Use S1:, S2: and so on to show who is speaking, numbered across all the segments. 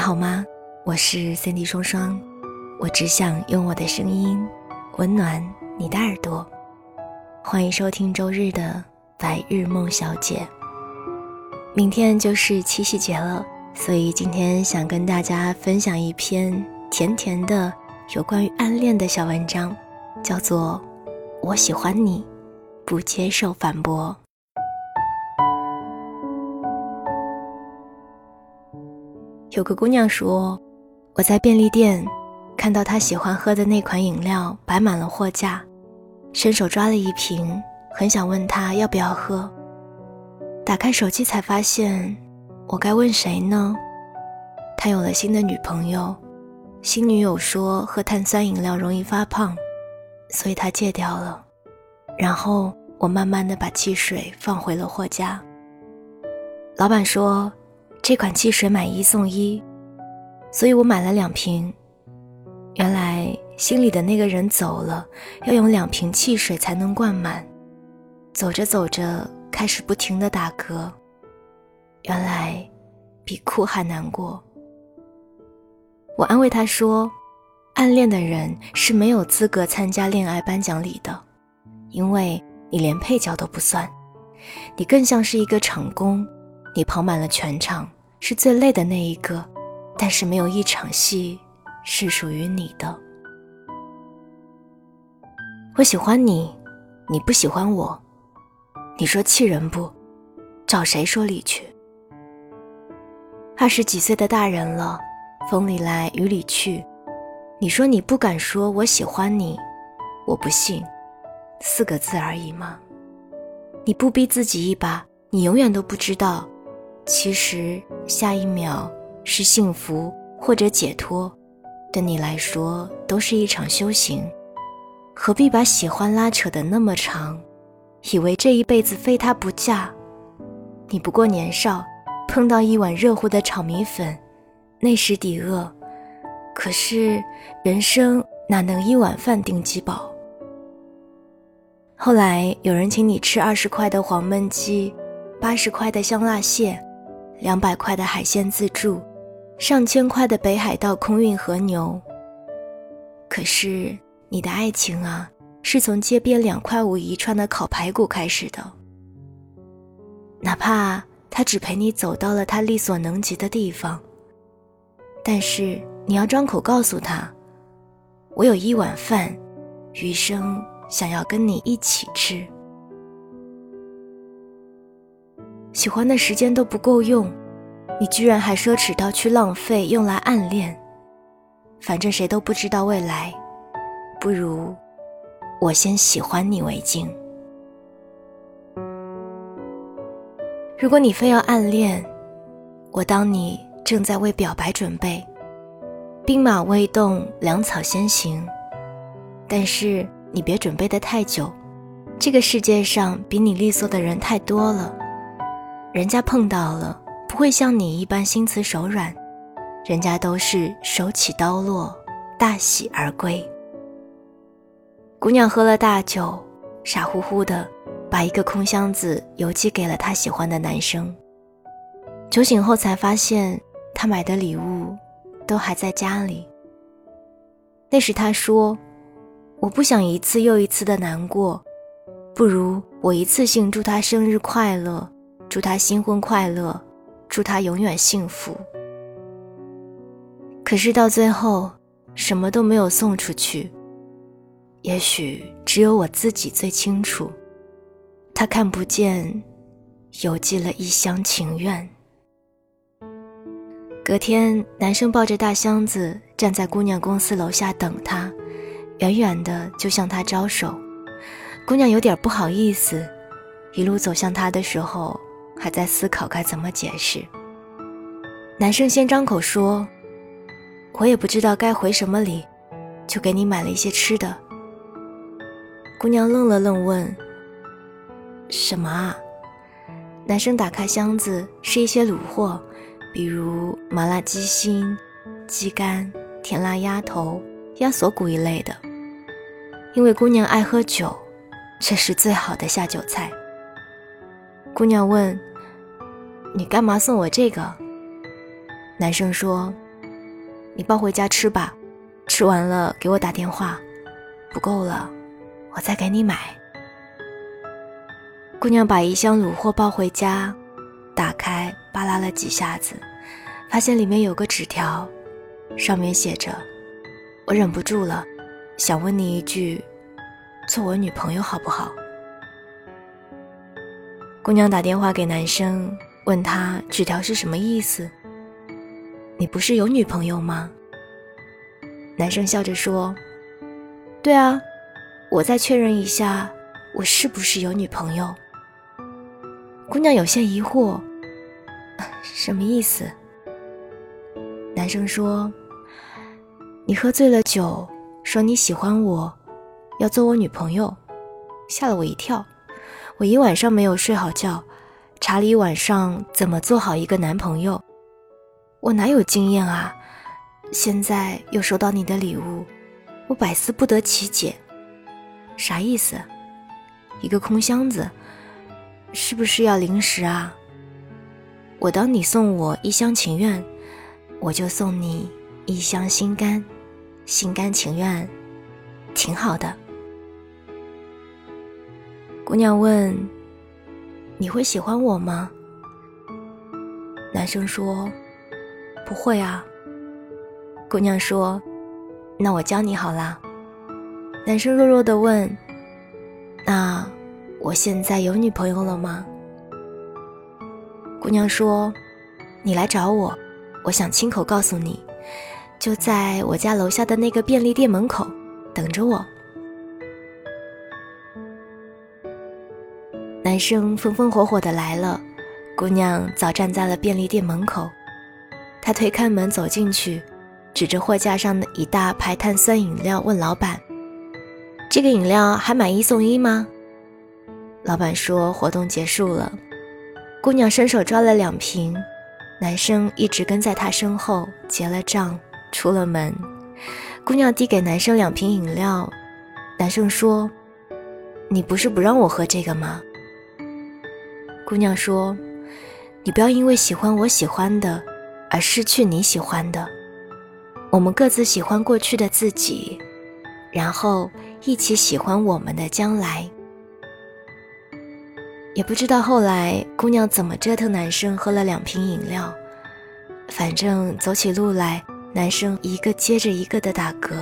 S1: 你好吗？我是 Cindy 双双，我只想用我的声音温暖你的耳朵。欢迎收听周日的白日梦小姐。明天就是七夕节了，所以今天想跟大家分享一篇甜甜的有关于暗恋的小文章，叫做《我喜欢你，不接受反驳》。有个姑娘说，我在便利店看到她喜欢喝的那款饮料摆满了货架，伸手抓了一瓶，很想问她要不要喝。打开手机才发现，我该问谁呢？他有了新的女朋友，新女友说喝碳酸饮料容易发胖，所以他戒掉了。然后我慢慢的把汽水放回了货架。老板说。这款汽水买一送一，所以我买了两瓶。原来心里的那个人走了，要用两瓶汽水才能灌满。走着走着，开始不停的打嗝。原来比哭还难过。我安慰他说：“暗恋的人是没有资格参加恋爱颁奖礼的，因为你连配角都不算，你更像是一个场工。”你跑满了全场，是最累的那一个，但是没有一场戏是属于你的。我喜欢你，你不喜欢我，你说气人不？找谁说理去？二十几岁的大人了，风里来雨里去，你说你不敢说我喜欢你，我不信，四个字而已嘛。你不逼自己一把，你永远都不知道。其实，下一秒是幸福或者解脱，对你来说都是一场修行。何必把喜欢拉扯得那么长？以为这一辈子非他不嫁？你不过年少，碰到一碗热乎的炒米粉，那时抵饿。可是人生哪能一碗饭定饥饱？后来有人请你吃二十块的黄焖鸡，八十块的香辣蟹。两百块的海鲜自助，上千块的北海道空运和牛。可是你的爱情啊，是从街边两块五一串的烤排骨开始的。哪怕他只陪你走到了他力所能及的地方，但是你要张口告诉他：“我有一碗饭，余生想要跟你一起吃。”喜欢的时间都不够用，你居然还奢侈到去浪费用来暗恋。反正谁都不知道未来，不如我先喜欢你为敬。如果你非要暗恋，我当你正在为表白准备，兵马未动，粮草先行。但是你别准备的太久，这个世界上比你利索的人太多了。人家碰到了，不会像你一般心慈手软，人家都是手起刀落，大喜而归。姑娘喝了大酒，傻乎乎的把一个空箱子邮寄给了她喜欢的男生。酒醒后才发现，他买的礼物都还在家里。那时他说：“我不想一次又一次的难过，不如我一次性祝他生日快乐。”祝他新婚快乐，祝他永远幸福。可是到最后，什么都没有送出去。也许只有我自己最清楚，他看不见，邮寄了一厢情愿。隔天，男生抱着大箱子站在姑娘公司楼下等她，远远的就向她招手。姑娘有点不好意思，一路走向他的时候。还在思考该怎么解释。男生先张口说：“我也不知道该回什么礼，就给你买了一些吃的。”姑娘愣了愣，问：“什么啊？”男生打开箱子，是一些卤货，比如麻辣鸡心、鸡肝、甜辣鸭头、鸭锁骨一类的。因为姑娘爱喝酒，这是最好的下酒菜。姑娘问。你干嘛送我这个？男生说：“你抱回家吃吧，吃完了给我打电话。不够了，我再给你买。”姑娘把一箱卤货抱回家，打开扒拉了几下子，发现里面有个纸条，上面写着：“我忍不住了，想问你一句，做我女朋友好不好？”姑娘打电话给男生，问他纸条是什么意思。你不是有女朋友吗？男生笑着说：“对啊，我再确认一下，我是不是有女朋友？”姑娘有些疑惑：“什么意思？”男生说：“你喝醉了酒，说你喜欢我，要做我女朋友，吓了我一跳。”我一晚上没有睡好觉，查理晚上怎么做好一个男朋友，我哪有经验啊？现在又收到你的礼物，我百思不得其解，啥意思？一个空箱子，是不是要零食啊？我当你送我一厢情愿，我就送你一厢心甘，心甘情愿，挺好的。姑娘问：“你会喜欢我吗？”男生说：“不会啊。”姑娘说：“那我教你好啦。”男生弱弱的问：“那我现在有女朋友了吗？”姑娘说：“你来找我，我想亲口告诉你，就在我家楼下的那个便利店门口等着我。”男生风风火火的来了，姑娘早站在了便利店门口。他推开门走进去，指着货架上的一大排碳酸饮料问老板：“这个饮料还买一送一吗？”老板说：“活动结束了。”姑娘伸手抓了两瓶，男生一直跟在她身后结了账，出了门。姑娘递给男生两瓶饮料，男生说：“你不是不让我喝这个吗？”姑娘说：“你不要因为喜欢我喜欢的，而失去你喜欢的。我们各自喜欢过去的自己，然后一起喜欢我们的将来。”也不知道后来姑娘怎么折腾男生喝了两瓶饮料，反正走起路来，男生一个接着一个的打嗝，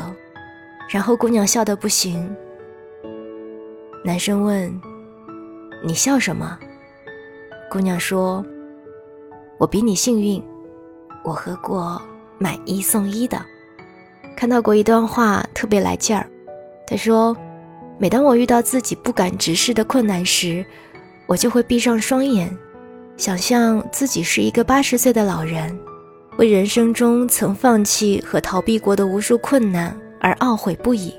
S1: 然后姑娘笑得不行。男生问：“你笑什么？”姑娘说：“我比你幸运，我喝过买一送一的。看到过一段话，特别来劲儿。他说，每当我遇到自己不敢直视的困难时，我就会闭上双眼，想象自己是一个八十岁的老人，为人生中曾放弃和逃避过的无数困难而懊悔不已。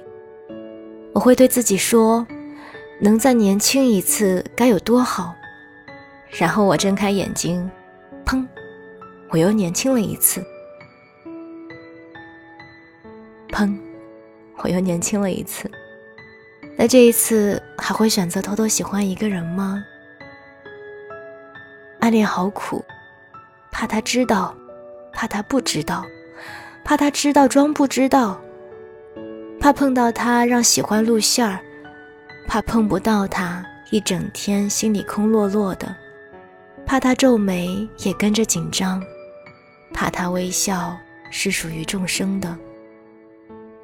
S1: 我会对自己说，能再年轻一次该有多好。”然后我睁开眼睛，砰，我又年轻了一次。砰，我又年轻了一次。那这一次还会选择偷偷喜欢一个人吗？暗恋好苦，怕他知道，怕他不知道，怕他知道装不知道，怕碰到他让喜欢露馅儿，怕碰不到他一整天心里空落落的。怕他皱眉也跟着紧张，怕他微笑是属于众生的。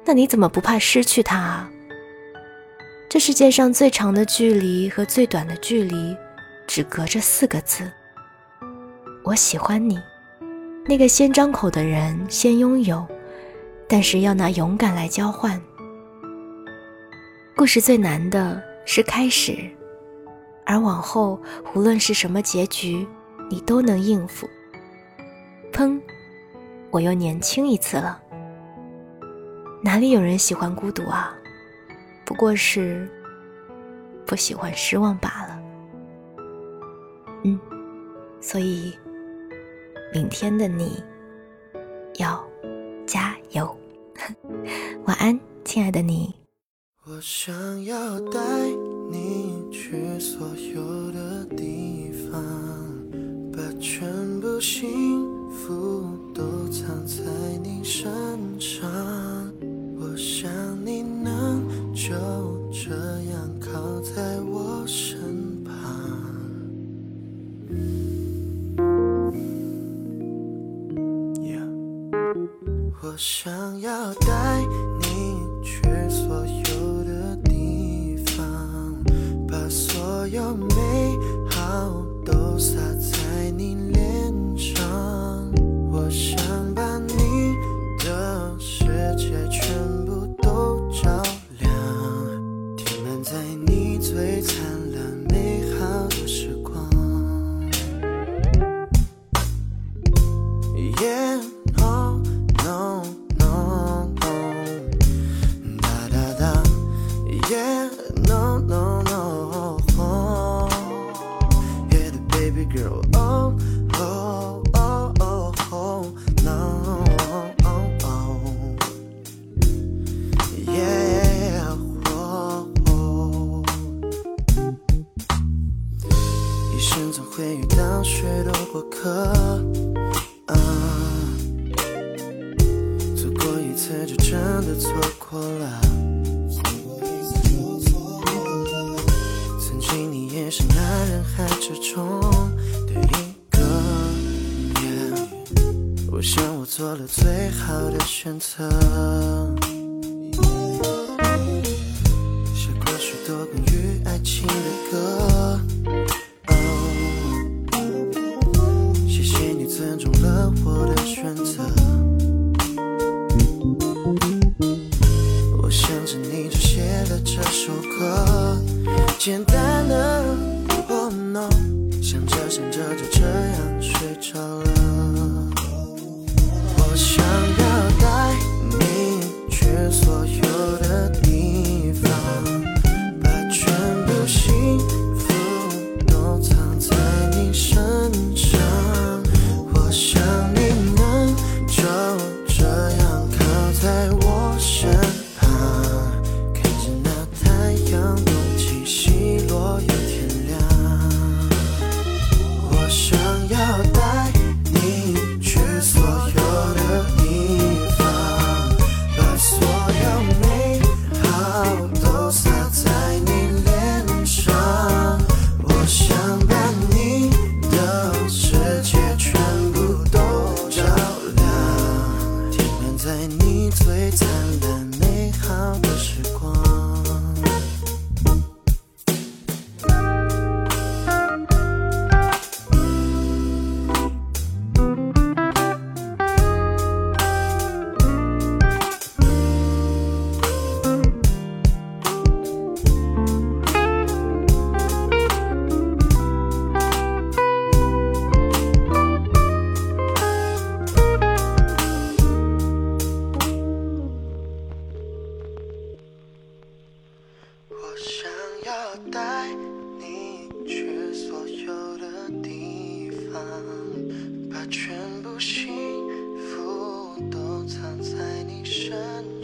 S1: 那你怎么不怕失去他啊？这世界上最长的距离和最短的距离，只隔着四个字：我喜欢你。那个先张口的人先拥有，但是要拿勇敢来交换。故事最难的是开始。而往后，无论是什么结局，你都能应付。砰，我又年轻一次了。哪里有人喜欢孤独啊？不过是不喜欢失望罢了。嗯，所以明天的你要加油。晚安，亲爱的你。我想要带你去所有的地方把全部幸福都藏在你身
S2: 上我想你能就这样靠在我身旁 yeah 我想要带做了最好的选择。写过许多关于爱情的歌。谢谢你尊重了我的选择。我想着你只写了这首歌。简单。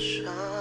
S2: 伤